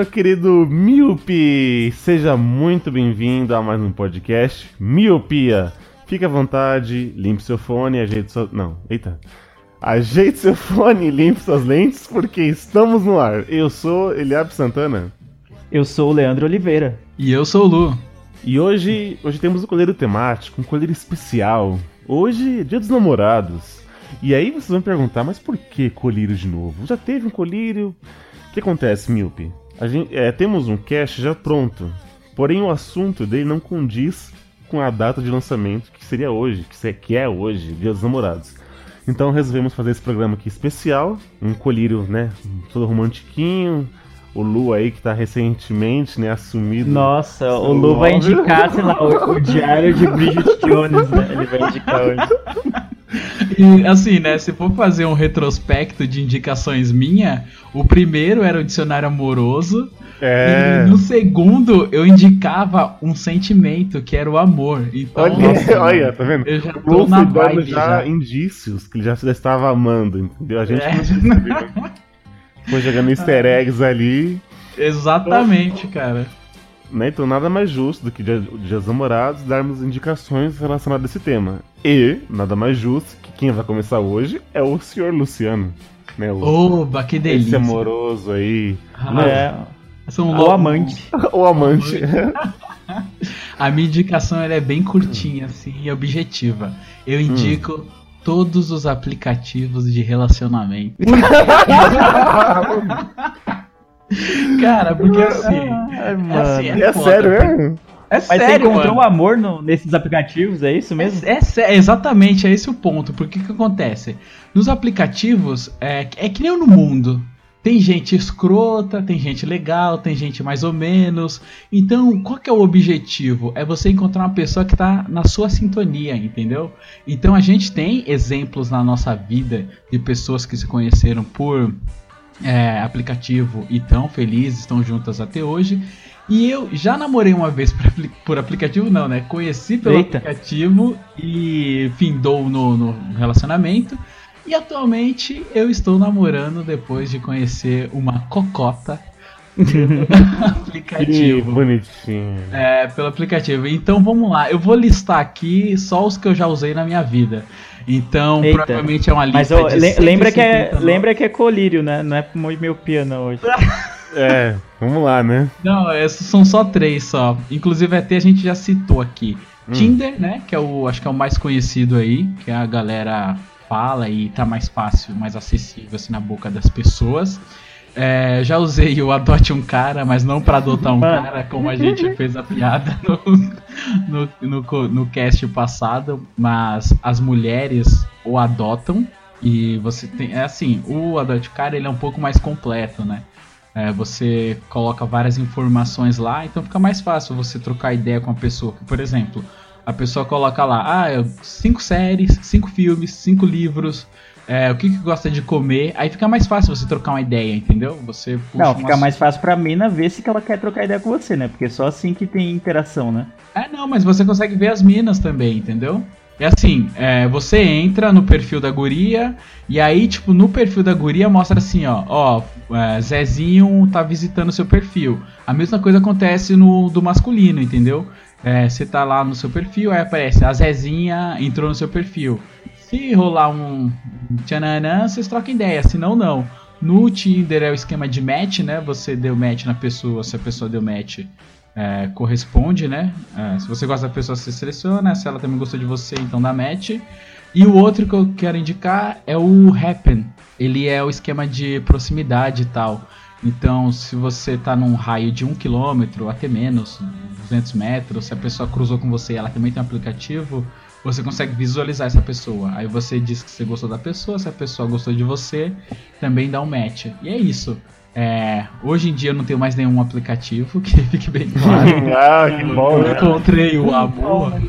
meu querido Miope! Seja muito bem-vindo a mais um podcast Miopia. Fique à vontade, limpe seu fone, ajeite sua... Não, eita. Ajeite seu fone e limpe suas lentes, porque estamos no ar. Eu sou Eliab Santana. Eu sou o Leandro Oliveira. E eu sou o Lu. E hoje, hoje temos um colírio temático, um colírio especial. Hoje, é dia dos namorados. E aí vocês vão perguntar, mas por que colírio de novo? Já teve um colírio? O que acontece, Miope? Gente, é, temos um cast já pronto, porém o assunto dele não condiz com a data de lançamento, que seria hoje, que se- que é hoje, dia dos namorados. Então resolvemos fazer esse programa aqui especial, um colírio, né, todo romantiquinho, o Lu aí que tá recentemente, né, assumido. Nossa, o Lu vai indicar, sei lá, o, o diário de Bridget Jones, né? Ele vai indicar hoje. E assim, né? Se for fazer um retrospecto de indicações minha, o primeiro era o dicionário amoroso. É. E no segundo eu indicava um sentimento, que era o amor. Então, Olha, nossa, olha, tá vendo? eu já tô Lu na vibe já, já. indícios que ele já, já estava amando, entendeu? A gente É. não. Foi jogando easter eggs ali, Exatamente, cara. Né? Então nada mais justo do que dia, dia dos namorados darmos indicações relacionadas a esse tema. E nada mais justo que quem vai começar hoje é o senhor Luciano, né? O, Oba, que esse delícia. amoroso aí, Ah, É, São o loucos. amante. o amante. A minha indicação é bem curtinha, assim, e objetiva. Eu indico todos os aplicativos de relacionamento. Cara, porque assim. Ai, é, mano. assim, É foda, sério, porque- é? É Mas você sério, encontrou mano. um amor no- nesses aplicativos, é isso mesmo? É, é sé- exatamente, é esse o ponto. Porque que acontece? Nos aplicativos, é, é que nem no mundo. Tem gente escrota, tem gente legal, tem gente mais ou menos. Então, qual que é o objetivo? É você encontrar uma pessoa que tá na sua sintonia, entendeu? Então a gente tem exemplos na nossa vida de pessoas que se conheceram por é, aplicativo e tão felizes, estão juntas até hoje. E eu já namorei uma vez por, apli- por aplicativo, não, né? Conheci pelo Eita. aplicativo e findou no, no relacionamento. E atualmente eu estou namorando depois de conhecer uma cocota pelo Que aplicativo. bonitinho. É, pelo aplicativo. Então vamos lá, eu vou listar aqui só os que eu já usei na minha vida. Então, Eita. provavelmente é uma lista Mas ó, de le- lembra, que é, 159. lembra que é colírio, né? Não é miopia não hoje. É, vamos lá, né? Não, esses são só três só. Inclusive até a gente já citou aqui. Tinder, né? Que é o. Acho que é o mais conhecido aí. Que a galera fala e tá mais fácil, mais acessível assim na boca das pessoas. É, já usei o Adote um Cara, mas não pra adotar um cara, como a gente fez a piada no, no, no, no cast passado. Mas as mulheres o adotam. E você tem. É assim, o Adote um Cara ele é um pouco mais completo, né? É, você coloca várias informações lá, então fica mais fácil você trocar ideia com a pessoa. Por exemplo, a pessoa coloca lá, ah, cinco séries, cinco filmes, cinco livros, é, o que, que gosta de comer, aí fica mais fácil você trocar uma ideia, entendeu? Você Não, fica mais fácil pra mina ver se que ela quer trocar ideia com você, né? Porque só assim que tem interação, né? É, não, mas você consegue ver as minas também, entendeu? É assim, é, você entra no perfil da guria, e aí, tipo, no perfil da guria mostra assim, ó, ó, é, Zezinho tá visitando seu perfil. A mesma coisa acontece no do masculino, entendeu? É, você tá lá no seu perfil, aí aparece, a Zezinha entrou no seu perfil. Se rolar um tchananã, vocês trocam ideia, senão não. No Tinder é o esquema de match, né? Você deu match na pessoa, se a pessoa deu match, é, corresponde, né? É, se você gosta da pessoa, você seleciona. Se ela também gostou de você, então dá match. E o outro que eu quero indicar é o Happen. Ele é o esquema de proximidade e tal. Então, se você tá num raio de 1 km, até menos, 200 metros, se a pessoa cruzou com você ela também tem um aplicativo, você consegue visualizar essa pessoa. Aí você diz que você gostou da pessoa, se a pessoa gostou de você, também dá um match. E é isso. É, hoje em dia eu não tenho mais nenhum aplicativo, que fique bem claro. ah, que bom, eu né? encontrei o amor.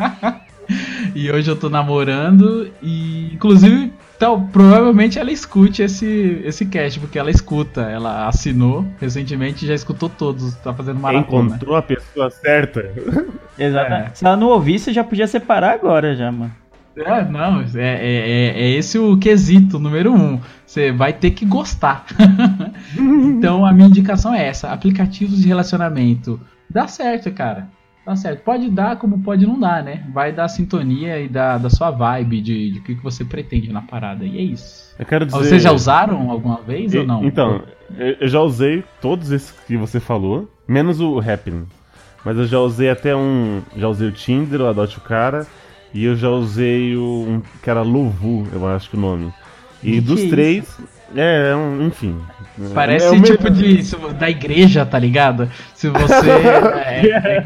e hoje eu tô namorando e inclusive então, provavelmente ela escute esse, esse cast, porque ela escuta. Ela assinou recentemente e já escutou todos. Tá fazendo maratona. Encontrou a pessoa certa. Exatamente. Se ela não ouvisse, já podia separar agora já, mano. É, não, é, é, é- é esse o quesito número um. Você vai ter que gostar. então a minha indicação é essa: aplicativos de relacionamento. Dá certo, cara. Dá certo. Pode dar, como pode não dar, né? Vai dar sintonia e da, da sua vibe, de, de o que que você pretende na parada. E é isso. Eu quero dizer. Vocês já usaram alguma vez ou não? Então, eu já usei todos esses que você falou, menos o Happn. Mas eu já usei até um. Já usei o Tinder, o Adote o Cara, e eu já usei o. Um, que era Lovu, eu acho que o nome. E Que dos isso? três. É, é um, enfim. Parece é o tipo mesmo- de. se da igreja, tá ligado? Se você. é,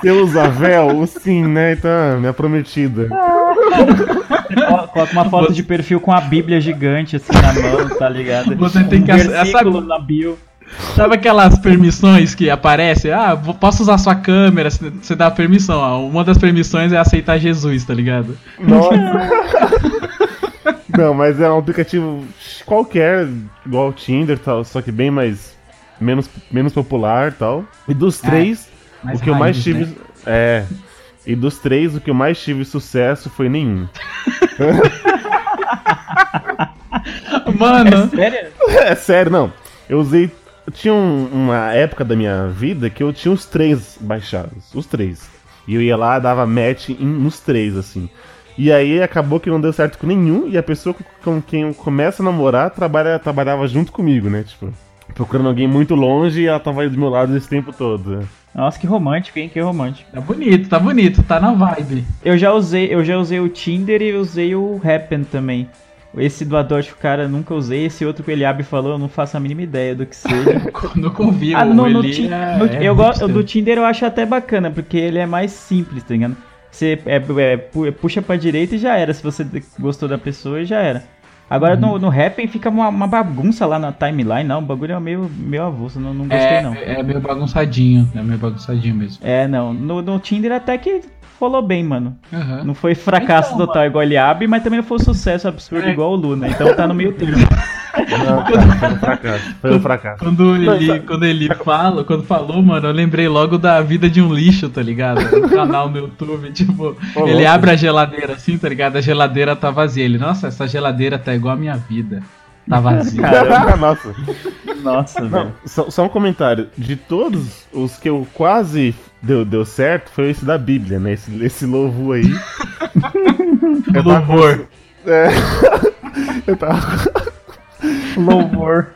Se eu, usar véu, sim, né? Então, é minha prometida. Colo- Coloca uma foto de perfil com a Bíblia gigante assim na mão, tá ligado? Você tem que um versículo sabe- na bio. Sabe aquelas permissões que aparecem? Ah, posso usar sua câmera? Você você dá permissão. ó. Uma das permissões é aceitar Jesus, tá ligado? Nossa. Não, mas é um aplicativo qualquer, igual o Tinder, tal, só que bem mais. menos, menos popular tal. E dos Ah, três, o que eu mais tive. né? É. E dos três, o que eu mais tive sucesso foi nenhum. Mano, Sério? É sério, não. Eu usei. Eu tinha um- uma época da minha vida que eu tinha os três baixados. Os três. E eu ia lá, dava match em- nos três, assim. E aí acabou que não deu certo com nenhum. E a pessoa com- quem eu começo a namorar trabalha, trabalhava junto comigo, né? Tipo, procurando alguém muito longe e ela tava aí do meu lado esse tempo todo. Nossa, que romântico, hein? Que romântico. tá bonito, tá bonito, tá na vibe. Eu já usei, eu já usei o Tinder e usei o Happen também. Esse do Adote o cara eu nunca usei, esse outro que o Eliabe falou, eu não faço a mínima ideia do que seja. No convívio, ah, no, no ele Tin- é- no- é eu gosto do Tinder eu acho até bacana, porque ele é mais simples, tá ligado? Você é, é, pu- puxa pra direita e já era, se você gostou da pessoa já era. Agora Uhum. no, no Happen fica uma, uma bagunça lá na timeline, não, o bagulho é meio, meio avulso, não, não gostei É, não. é meio bagunçadinho, é meio bagunçadinho mesmo. É, não, no, no Tinder até que rolou bem, mano. Aham. Não foi fracasso Então, total igual ele abre, mas também não foi um sucesso absurdo É. igual o Luna. Então tá no meio termo. Não, cara, foi um fracasso. Foi um fracasso. Quando ele, quando ele fala, quando falou, mano, eu lembrei logo da vida de um lixo, tá ligado? Um canal no YouTube, tipo, Ô, ele louco. abre a geladeira assim, tá ligado? A geladeira tá vazia. Ele, nossa, essa geladeira tá igual a minha vida. Tá vazia. Nossa. Nossa, velho. Não, só, só um comentário. De todos os que eu quase deu, deu certo, foi esse da Bíblia, né? Esse, esse louvo aí. eu tava, Louvor. é, eu tava, Louvor.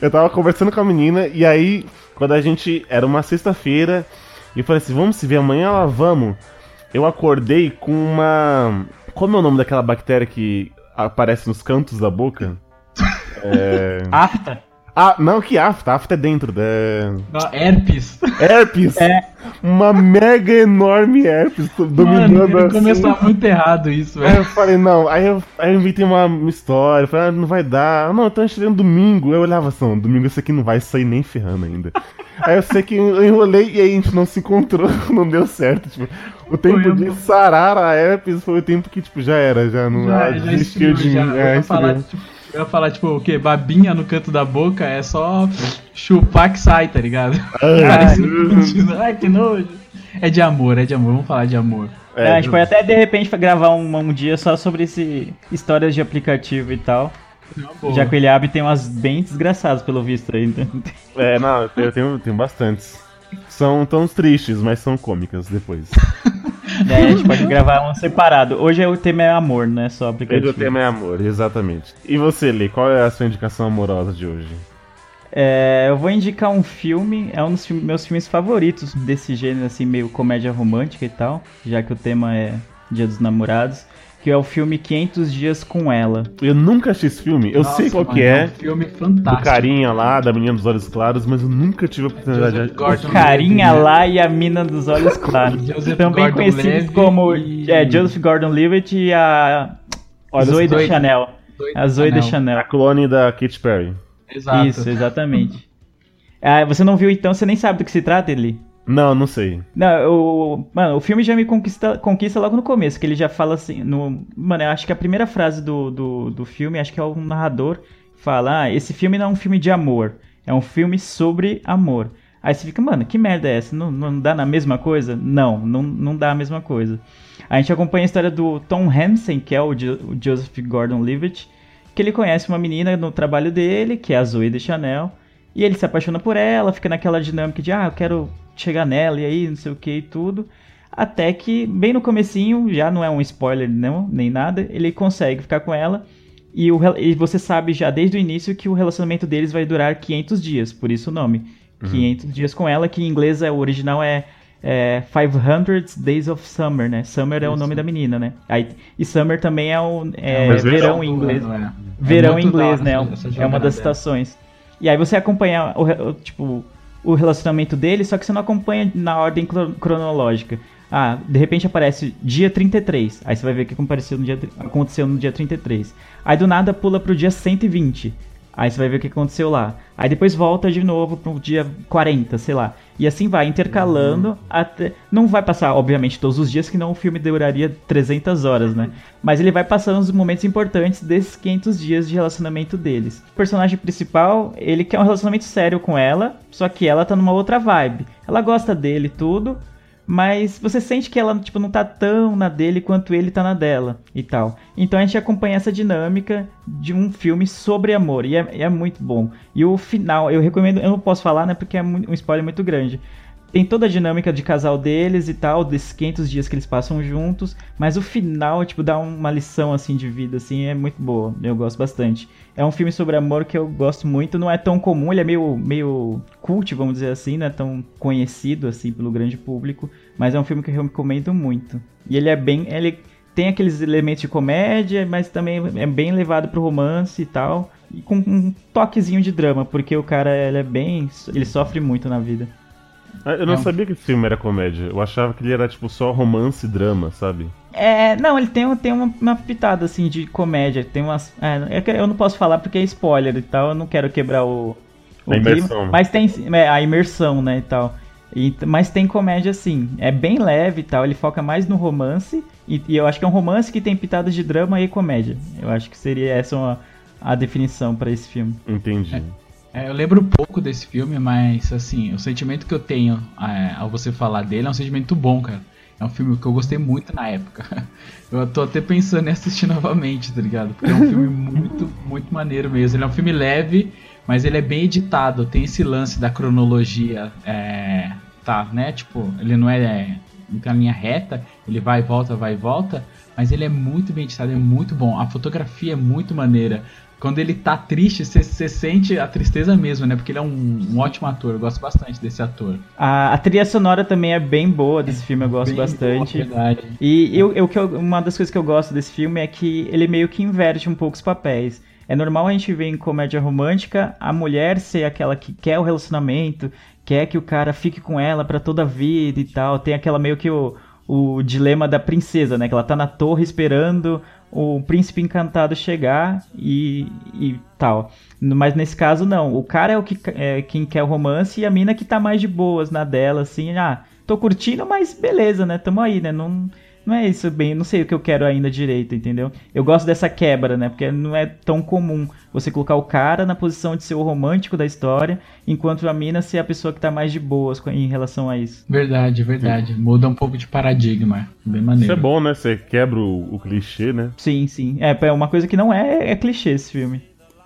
eu tava conversando com a menina e aí, quando a gente. Era uma sexta-feira, e eu falei assim: vamos se ver amanhã? Ela, vamos. Eu acordei com uma. Como é o nome daquela bactéria que aparece nos cantos da boca? Afta. Ah, não, que afta. Afta é dentro da. Não, herpes. Herpes! Uma mega enorme herpes Mano, dominando ele assim. começou muito errado isso, Aí velho. eu falei, não, aí eu, aí eu inventei uma história, falei, ah, não vai dar, não, eu tô enxergando domingo. Eu olhava assim, não, domingo esse aqui não vai sair nem ferrando ainda. aí eu sei que eu enrolei e aí a gente não se encontrou, não deu certo. Tipo, o tempo Foi, de eu- sarar a herpes foi o tempo que, tipo, já era, já não Já, já desistiu esfriou, de já. mim. Eu É, falar, tipo, eu ia falar, tipo, o quê? Babinha no canto da boca é só chupar que sai, tá ligado? Parece um Ai, que nojo. É de amor, é de amor. Vamos falar de amor. É, a gente pode até de repente gravar um, um dia só sobre esse histórias de aplicativo e tal. Já que o Eliabe tem umas bem desgraçadas pelo visto aí. Então... É, não, eu tenho, tenho bastantes. São tão tristes, mas são cômicas depois. É, a gente pode gravar um separado. Hoje o tema é amor, não é só Hoje aplicativo. o tema é amor, exatamente. E você, Lê, qual é a sua indicação amorosa de hoje? É, eu vou indicar um filme, é um dos meus filmes favoritos desse gênero, assim, meio comédia romântica e tal, já que o tema é Dia dos Namorados, que é o filme 500 Dias com Ela. Eu nunca assisti esse filme, eu Nossa, sei qual mano, que é, um filme do fantástico. carinha lá, da menina dos olhos claros, mas eu nunca tive a oportunidade Joseph de... Gordon. Carinha Levitt, né? lá e a Mina dos Olhos Claros. Também Gordon conhecidos como e- é, Joseph Gordon-Levitt e a Olhos Zoe Zoe- Chanel. A Zoe de A Chanel. clone da Katy Perry. Exato. Isso, exatamente. Ah, você não viu então, você nem sabe do que se trata, ele? Não, não sei. Não, o, mano, o filme já me conquista, conquista logo no começo, que ele já fala assim, no, mano, eu acho que a primeira frase do, do, do filme, acho que é o narrador, fala, ah, esse filme não é um filme de amor, é um filme sobre amor. Aí você fica, mano, que merda é essa? Não, não dá na mesma coisa? Não, não, não dá a mesma coisa. A gente acompanha a história do Tom Hansen, que é o, Jo- o Joseph Gordon-Levitt, que ele conhece uma menina no trabalho dele, que é a Zoe de Chanel, e ele se apaixona por ela, fica naquela dinâmica de, ah, eu quero chegar nela, e aí, não sei o que e tudo. Até que, bem no comecinho, já não é um spoiler não, nem nada, ele consegue ficar com ela. E, o, e você sabe já desde o início que o relacionamento deles vai durar 500 dias, por isso o nome. 500 dias com ela, que em inglês é, o original é, é 500 Days of Summer, né? Summer é o nome da menina, né? Aí, e Summer também é, o, é, mas verão, em inglês. É? Verão É em inglês, né? É um- essa é uma das dela. estações. E aí você acompanha tipo, o relacionamento dele, só que você não acompanha na ordem cro- cronológica. Ah, de repente aparece dia 33. Aí você vai ver o que aconteceu no dia, aconteceu no dia 33. Aí do nada pula pro dia 120. Aí você vai ver o que aconteceu lá. Aí depois volta de novo pro dia 40, sei lá. E assim vai, intercalando até. Não vai passar, obviamente, todos os dias, que não o filme duraria 300 horas, né? Mas ele vai passando os momentos importantes desses 500 dias de relacionamento deles. O personagem principal, ele quer um relacionamento sério com ela, só que ela tá numa outra vibe. Ela gosta dele e tudo, mas você sente que ela tipo não tá tão na dele quanto ele tá na dela e tal. Então a gente acompanha essa dinâmica de um filme sobre amor e é, é muito bom. E o final, eu recomendo, eu não posso falar, né, porque é um spoiler muito grande. Tem toda a dinâmica de casal deles e tal, desses 500 dias que eles passam juntos, mas o final, tipo, dá uma lição, assim, de vida, assim, é muito boa. Eu gosto bastante. É um filme sobre amor que eu gosto muito, não é tão comum, ele é meio, meio cult, vamos dizer assim, não é tão conhecido, assim, pelo grande público, mas é um filme que eu recomendo muito. E ele é bem, ele tem aqueles elementos de comédia, mas também é bem levado pro romance e tal, e com um toquezinho de drama, porque o cara, ele é bem, ele sofre muito na vida. Ah, Eu não É um- sabia que esse filme era comédia. Eu achava que ele era tipo só romance e drama, sabe? É, não, ele tem, tem uma, uma pitada assim de comédia, tem umas. É, é que eu não posso falar porque é spoiler e tal, eu não quero quebrar o. o A clima, imersão. mas tem é, a imersão, né, e tal. E, mas tem comédia sim, é bem leve e tal, ele foca mais no romance, e, e eu acho que é um romance que tem pitadas de drama e comédia. Eu acho que seria essa uma, a definição pra esse filme. Entendi. É, eu lembro pouco desse filme, mas assim, o sentimento que eu tenho é, ao você falar dele é um sentimento bom, cara. É um filme que eu gostei muito na época. Eu tô até pensando em assistir novamente, tá ligado? Porque é um filme muito, muito maneiro mesmo. Ele é um filme leve, mas ele é bem editado. Tem esse lance da cronologia, é, tá, né? Tipo, ele não é em linha reta, ele vai e volta, vai e volta, mas ele é muito bem editado, é muito bom. A fotografia é muito maneira. Quando ele tá triste, você sente a tristeza mesmo, né? Porque ele é um, um ótimo ator, eu gosto bastante desse ator. A, a trilha sonora também é bem boa desse filme, eu gosto bastante. boa, verdade. E eu, eu, uma das coisas que eu gosto desse filme é que ele meio que inverte um pouco os papéis. É normal a gente ver em comédia romântica a mulher ser aquela que quer o relacionamento, quer que o cara fique com ela pra toda a vida e tal. Tem aquela meio que o, o dilema da princesa, né? Que ela tá na torre esperando o príncipe encantado chegar e, e tal. Mas nesse caso, não. O cara é o que é quem quer o romance e a mina que tá mais de boas na dela, assim, ah, tô curtindo, mas beleza, né? Tamo aí, né? Não, não é isso bem, não sei o que eu quero ainda direito, entendeu? Eu gosto dessa quebra, né? Porque não é tão comum você colocar o cara na posição de ser o romântico da história, enquanto a mina ser a pessoa que tá mais de boas em relação a isso. Verdade, verdade. Muda um pouco de paradigma. Bem maneiro. Isso é bom, né? Você quebra o, o clichê, né? Sim, sim. É, é uma coisa que não é, é clichê esse filme.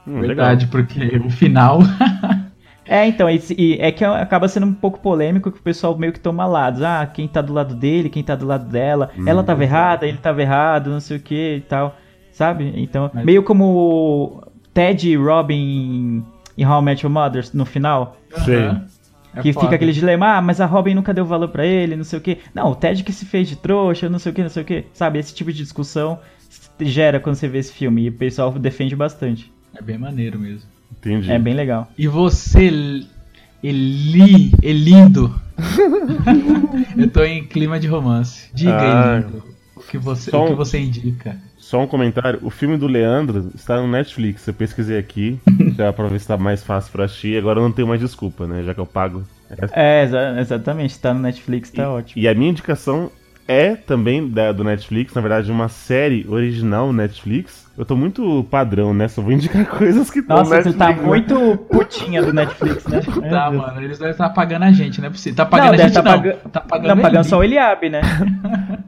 Hum, Verdade, porque o final. É, então, esse- e é que acaba sendo um pouco polêmico que o pessoal meio que toma lados. Ah, quem tá do lado dele, quem tá do lado dela. Ela tava errada, ele tava errado, não sei o que e tal. Sabe? Então, Mas- meio como o Ted e Robin em- How I Met Your Mother no final. Sei. Aham. É que foda. fica aquele dilema, ah, mas a Robin nunca deu valor pra ele, não sei o que. Não, o Ted que se fez de trouxa, não sei o que, não sei o que. Sabe? Esse tipo de discussão gera quando você vê esse filme. E o pessoal defende bastante. É bem maneiro mesmo. Entendi. É bem legal. E você, Eli, Elindo? eu tô em clima de romance. Diga, Ah, Elindo. O que você, só o que um- você indica? Só um comentário. O filme do Leandro está no Netflix. Eu pesquisei aqui, já pra ver se tá mais fácil pra assistir. Agora eu não tenho mais desculpa, né? Já que eu pago. É, exa- exatamente, tá no Netflix, tá ótimo. E a minha indicação é também da, do Netflix, na verdade, uma série original Netflix. Eu tô muito padrão, né? Só vou indicar coisas que Nossa, você tá né? muito putinha do Netflix, né? Tá, mano, eles devem estar pagando a gente, é possível. Tá pagando Não, a gente tá não. paga- Tá pagando, Não, pagando ele. só o Eliabe, né?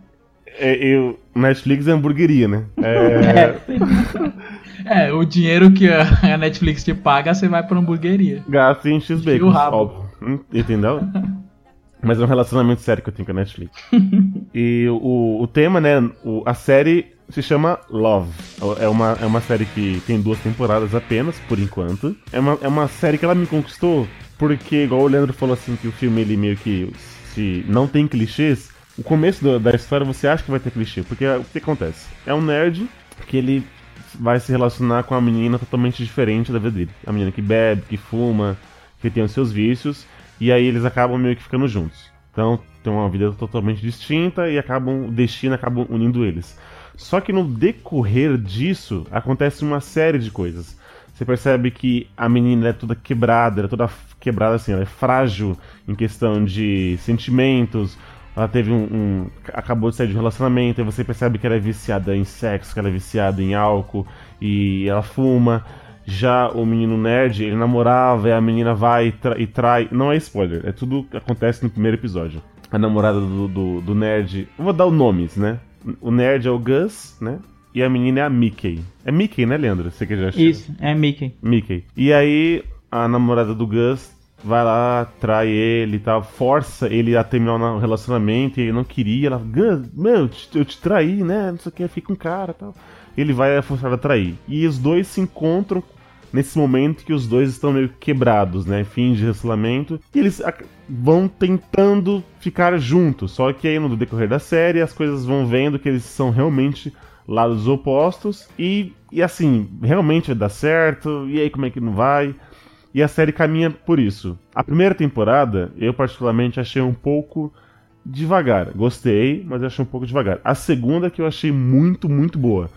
É, eu, Netflix é hamburgueria, né? É, É, o dinheiro que a Netflix te paga, você vai pra hamburgueria. gasto em o X-Bacon, óbvio. Entendeu? Mas é um relacionamento sério que eu tenho com a Netflix. e o, o tema, né? o- a série se chama Love. É uma, é uma série que tem duas temporadas apenas, por enquanto. É uma, é uma série que ela me conquistou porque, igual o Leandro falou assim, que o filme ele meio que se não tem clichês. O começo do- da história você acha que vai ter clichê, porque o que acontece? É um nerd que ele vai se relacionar com uma menina totalmente diferente da vida dele. A menina que bebe, que fuma, que tem os seus vícios, e aí eles acabam meio que ficando juntos. Então tem uma vida totalmente distinta e acabam o destino acaba unindo eles. Só que no decorrer disso acontece uma série de coisas. Você percebe que a menina é toda quebrada, ela é toda quebrada assim, ela é frágil em questão de sentimentos. Ela teve um, um- acabou de sair de um relacionamento, e você percebe que ela é viciada em sexo, que ela é viciada em álcool e ela fuma. Já o menino nerd, ele namorava e a menina vai e, tra- e trai. Não é spoiler, é tudo que acontece no primeiro episódio. A namorada do, do, do nerd. Eu vou dar os nomes, né? O nerd é o Gus, né? E a menina é a Mickey. É Mickey, né, Leandro? Você que já assistiu. Isso, é Mickey. Mickey. E aí, a namorada do Gus vai lá, trai ele e tal, força ele a terminar um relacionamento e ele não queria. Ela, Gus, meu, eu te, eu te traí, né? Não sei o que, fica um cara e tal. Ele vai é forçado a trair. E os dois se encontram nesse momento que os dois estão meio quebrados, né? Fim de relacionamento. E eles vão tentando ficar juntos. Só que aí no decorrer da série as coisas vão vendo que eles são realmente lados opostos. E, e assim, realmente vai dar certo. E aí como é que não vai? E a série caminha por isso. A primeira temporada, eu particularmente achei um pouco devagar. Gostei, mas achei um pouco devagar. A segunda que eu achei muito, muito boa.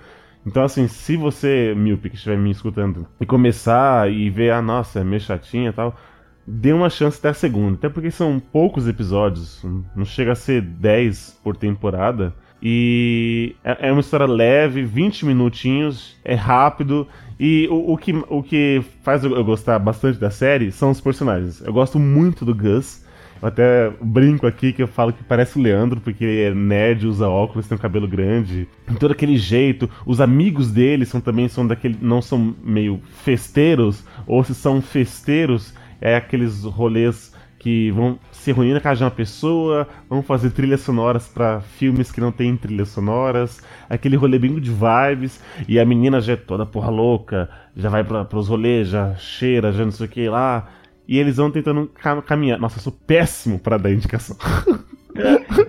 Então, assim, se você, Milpe, que estiver me escutando, e começar e ver, ah, nossa, é meio chatinha e tal, dê uma chance até a segunda. Até porque são poucos episódios, não chega a ser 10 por temporada. E é é uma história leve, 20 minutinhos, é rápido. E o, o que, o que faz eu gostar bastante da série são os personagens. Eu gosto muito do Gus. Eu até brinco aqui que eu falo que parece o Leandro, porque é nerd, usa óculos, tem um cabelo grande. Tem todo aquele jeito. Os amigos dele são também são daquele. não são meio festeiros, ou se são festeiros, é aqueles rolês que vão se reunir na casa de uma pessoa, vão fazer trilhas sonoras pra filmes que não tem trilhas sonoras, aquele rolê bem de vibes, e a menina já é toda porra louca, já vai pra, pros rolês, já cheira, já não sei o que lá, e eles vão tentando cam- caminhar. Nossa, eu sou péssimo pra dar indicação.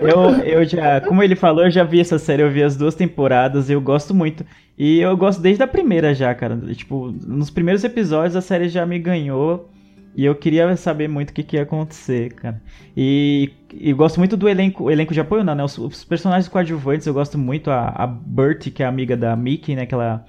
Eu, eu já, como ele falou, eu já vi essa série, eu vi as duas temporadas, eu gosto muito. E eu gosto desde a primeira já, cara. Tipo, nos primeiros episódios a série já me ganhou. E eu queria saber muito o que, que ia acontecer, cara. E, e gosto muito do elenco, o elenco de apoio, não, né? Os, os personagens coadjuvantes eu gosto muito. A, a Bert, que é amiga da Mickey, né? Que ela,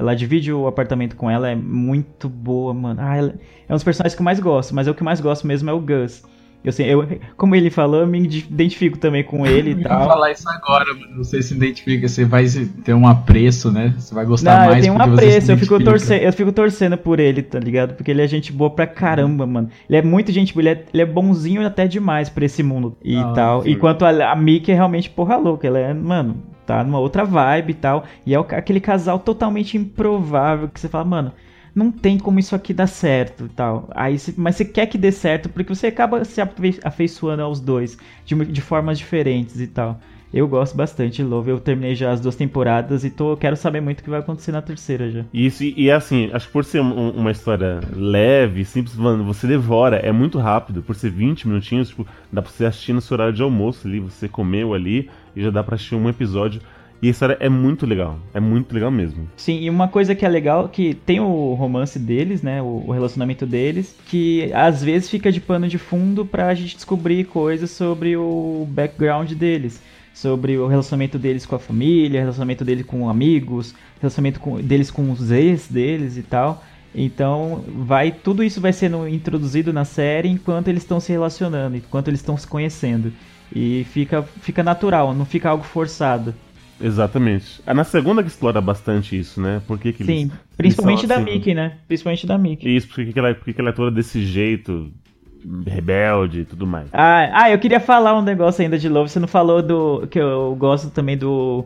ela divide o apartamento com ela, é muito boa, mano. Ah, ela- é um dos personagens que eu mais gosto, mas o que eu mais gosto mesmo é o Gus. Eu, sei, eu, como ele falou, eu me identifico também com ele e Eu tal. falar isso agora, mano. Você se identifica, você vai ter um apreço, né? Você vai gostar Não, mais eu tenho um apreço, eu fico, torcendo, eu fico torcendo por ele, tá ligado? Porque ele é gente boa pra caramba, mano. Ele é muito gente boa, ele é, ele é bonzinho até demais pra esse mundo e Ah, tal. Enquanto a, a Mickey é realmente porra louca, ela é, mano, tá numa outra vibe e tal. E é aquele casal totalmente improvável que você fala, mano, não tem como isso aqui dar certo e tal. Aí, mas você quer que dê certo porque você acaba se afe- afeiçoando aos dois de, de formas diferentes e tal. Eu gosto bastante Love. Eu terminei já as duas temporadas e tô, quero saber muito o que vai acontecer na terceira já. E Isso, e é assim, acho que por ser um- uma história leve, simples, mano, você devora, é muito rápido, por ser 20 minutinhos, tipo, dá pra você assistir no seu horário de almoço ali, você comeu ali e já dá pra assistir um episódio. E a história é muito legal, é muito legal mesmo. Sim, e uma coisa que é legal que tem o romance deles, né, o, o relacionamento deles, que às vezes fica de pano de fundo pra gente descobrir coisas sobre o background deles. sobre o relacionamento deles com a família, relacionamento deles com amigos, relacionamento com- deles com os ex deles e tal. Então, vai tudo isso vai sendo introduzido na série enquanto eles estão se relacionando, enquanto eles estão se conhecendo. E fica, fica natural, não fica algo forçado. Exatamente. É na segunda que explora bastante isso, né? Por que que eles- Sim, eles principalmente são da assim? Mickey, né? Principalmente da Mickey. Isso, por que ela, por que que ela é toda desse jeito, rebelde e tudo mais. Ah, ah, eu queria falar um negócio ainda de Love. Você não falou do. Que eu gosto também do.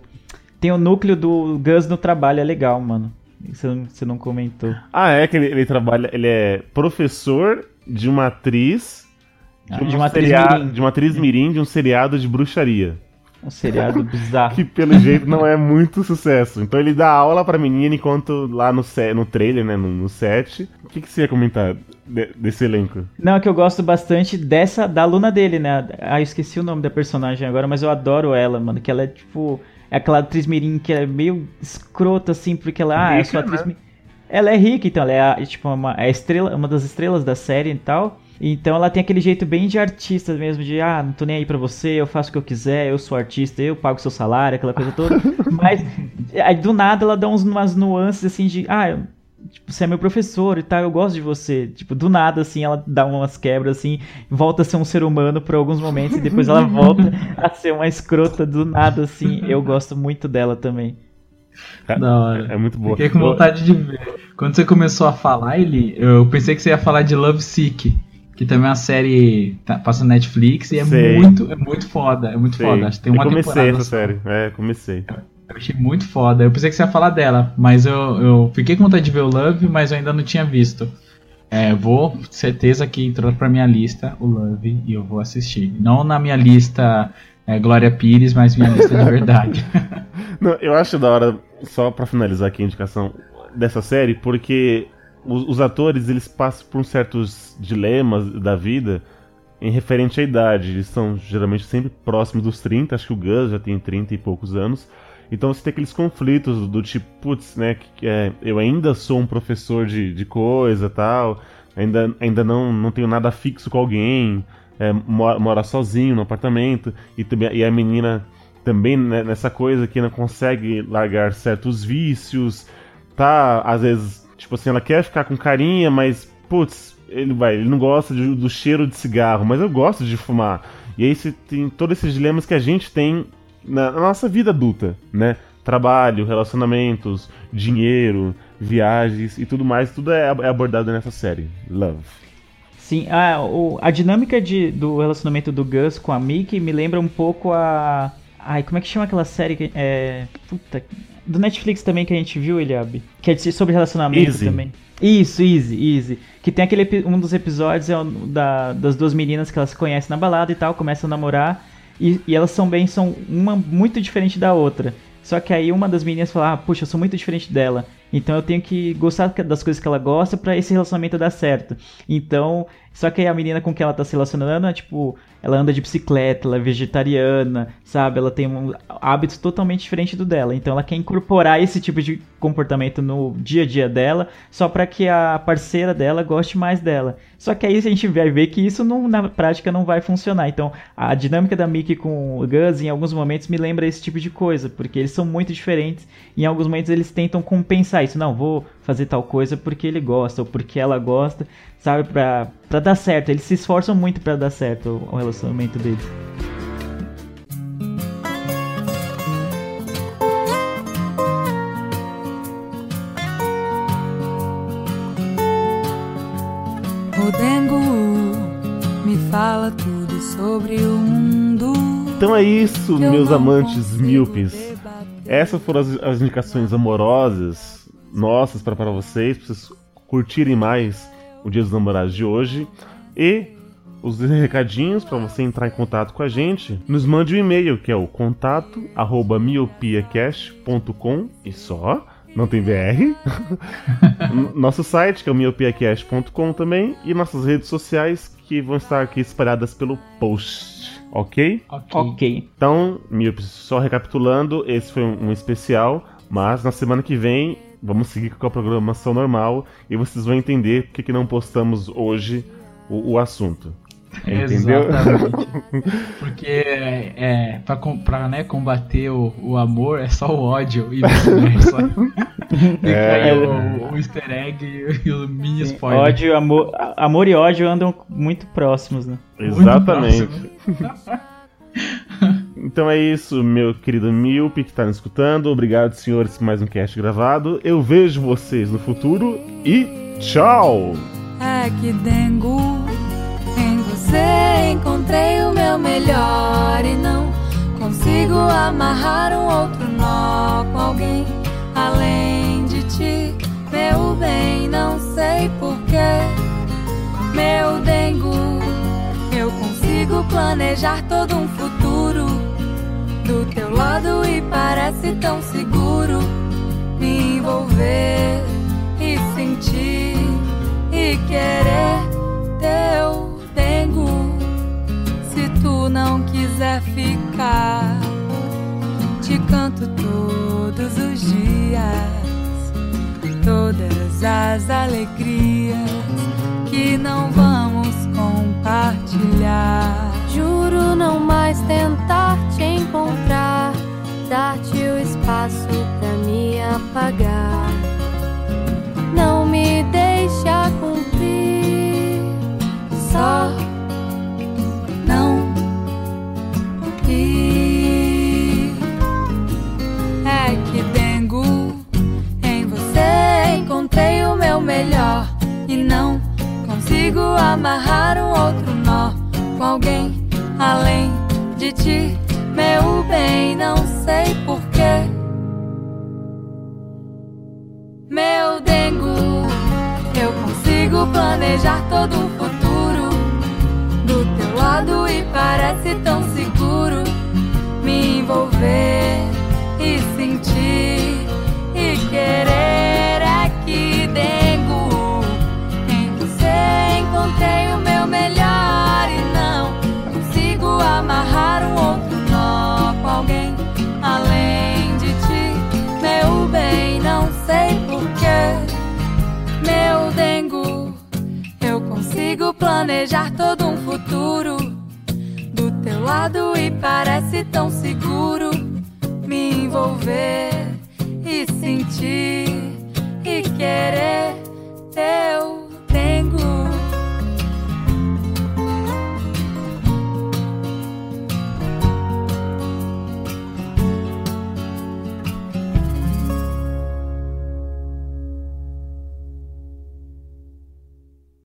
Tem o núcleo do Gus no trabalho, é legal, mano. Você não, você não comentou. Ah, é que ele, ele trabalha, ele é professor de uma atriz Ah, um de uma atriz seria- mirim. de uma atriz mirim de um seriado de bruxaria. Um seriado bizarro. Que pelo jeito não é muito sucesso. Então ele dá aula pra menina enquanto lá no, no trailer, né, no, no set. O que, que você ia comentar de- desse elenco? Não, é que eu gosto bastante dessa, da aluna dele, né? Ah, eu esqueci o nome da personagem agora, mas eu adoro ela, mano. Que ela é tipo. É aquela atriz mirim que é meio escrota, assim, porque ela. Ah, eu sou Rica, atriz. né? Ela é rica, então ela é, a- tipo, uma, é a estrela, uma das estrelas da série e tal. Então ela tem aquele jeito bem de artista mesmo, de ah, não tô nem aí pra você, eu faço o que eu quiser, eu sou artista, eu pago seu salário, aquela coisa toda. Mas aí do nada ela dá uns, umas nuances assim de ah, eu- tipo, você é meu professor e tal, eu gosto de você. Tipo, do nada, assim, ela dá umas quebras, assim, volta a ser um ser humano por alguns momentos e depois ela volta a ser uma escrota do nada, assim. Eu gosto muito dela também. Da hora. É muito boa. Fiquei com vontade de ver. Quando você começou a falar, ele, eu pensei que você ia falar de Love Sick, que também é uma série tá, passa na Netflix e é Sei. muito, é muito foda, é muito Sei. foda. Acho que tem uma eu comecei temporada essa só. série. É, comecei. Eu achei muito foda. Eu pensei que você ia falar dela, mas eu, eu fiquei com vontade de ver o Love, mas eu ainda não tinha visto. É, vou, certeza que entrou pra minha lista o Love e eu vou assistir. Não na minha lista é, Glória Pires, mas minha lista de verdade. Não, eu acho da hora, só pra finalizar aqui a indicação dessa série, porque os, os atores eles passam por certos dilemas da vida em referente à idade. Eles são geralmente sempre próximos dos 30, acho que o Gus já tem 30 e poucos anos. Então você tem aqueles conflitos do tipo, putz, né, que, é, eu ainda sou um professor de, de coisa tal, ainda, ainda não, não tenho nada fixo com alguém, é, mora, mora sozinho no apartamento, e, e a menina também né, nessa coisa que não consegue largar certos vícios, tá, às vezes, tipo assim, ela quer ficar com carinha, mas, putz, ele vai, ele não gosta de- do cheiro de cigarro, mas eu gosto de fumar. E aí você tem todos esses dilemas que a gente tem na, na nossa vida adulta, né? Trabalho, relacionamentos, dinheiro, viagens e tudo mais, tudo é, é abordado nessa série. Love. Sim, a, o- a dinâmica de, do relacionamento do Gus com a Mickey me lembra um pouco a. Ai, como é que chama aquela série que. É. Puta. Do Netflix também que a gente viu, Eliabe. Que é sobre relacionamento Easy. também. Isso, Easy, Easy. Que tem aquele. Um dos episódios é o da, das duas meninas que elas se conhecem na balada e tal, começam a namorar. E, e elas são bem, são uma muito diferente da outra. Só que aí uma das meninas fala, ah, puxa, eu sou muito diferente dela. Então eu tenho que gostar das coisas que ela gosta pra esse relacionamento dar certo. Então, só que aí a menina com quem ela tá se relacionando é tipo, ela anda de bicicleta, ela é vegetariana, sabe? Ela tem um hábitos totalmente diferentes do dela. Então ela quer incorporar esse tipo de comportamento no dia a dia dela, só pra que a parceira dela goste mais dela. Só que aí a gente vai ver que isso não, na prática não vai funcionar. Então a dinâmica da Mickey com o Gus em alguns momentos me lembra esse tipo de coisa, porque eles são muito diferentes e em alguns momentos eles tentam compensar isso. Não, vou fazer tal coisa porque ele gosta ou porque ela gosta, sabe? Pra, pra dar certo. Eles se esforçam muito pra dar certo o, o relacionamento deles. Fala tudo sobre o mundo. Então é isso, meus amantes míopes. Essas foram as, as indicações amorosas nossas para para vocês, pra vocês curtirem mais o Dia dos Namorados de hoje. E os recadinhos para você entrar em contato com a gente, nos mande um e-mail que é o contato arroba miopiacast.com e só, não tem BR. Nosso site que é o miopiacast.com também e nossas redes sociais que vão estar aqui espalhadas pelo post, ok? ok. Ok. Então, Míopes, só recapitulando, esse foi um especial, mas na semana que vem vamos seguir com a programação normal e vocês vão entender por que, não postamos hoje o, o assunto. Entendeu? Exatamente. Porque é, é, pra, pra né, combater o, o amor é só o ódio e vice-versa. Fica É. aí o, o easter egg e o mini spoiler. Ódio, amor, amor e ódio andam muito próximos, né? Muito Exatamente. Então é isso, meu querido Milpe que tá nos escutando. Obrigado, senhores, por mais um cast gravado. Eu vejo vocês no futuro e tchau! É que dengo em você encontrei o meu melhor e não consigo amarrar um outro nó com alguém além de ti, meu bem, não sei porquê, meu dengo. Eu consigo planejar todo um futuro do teu lado e parece tão seguro me envolver e sentir e querer teu dengo. Se tu não quiser ficar, te canto todos os dias, todas as alegrias que não vamos alguém além de ti, meu bem, não sei porquê. Meu dengo, eu consigo planejar todo um futuro. Do teu lado e parece tão seguro me envolver planejar todo um futuro. Do teu lado e parece tão seguro me envolver e sentir e querer teu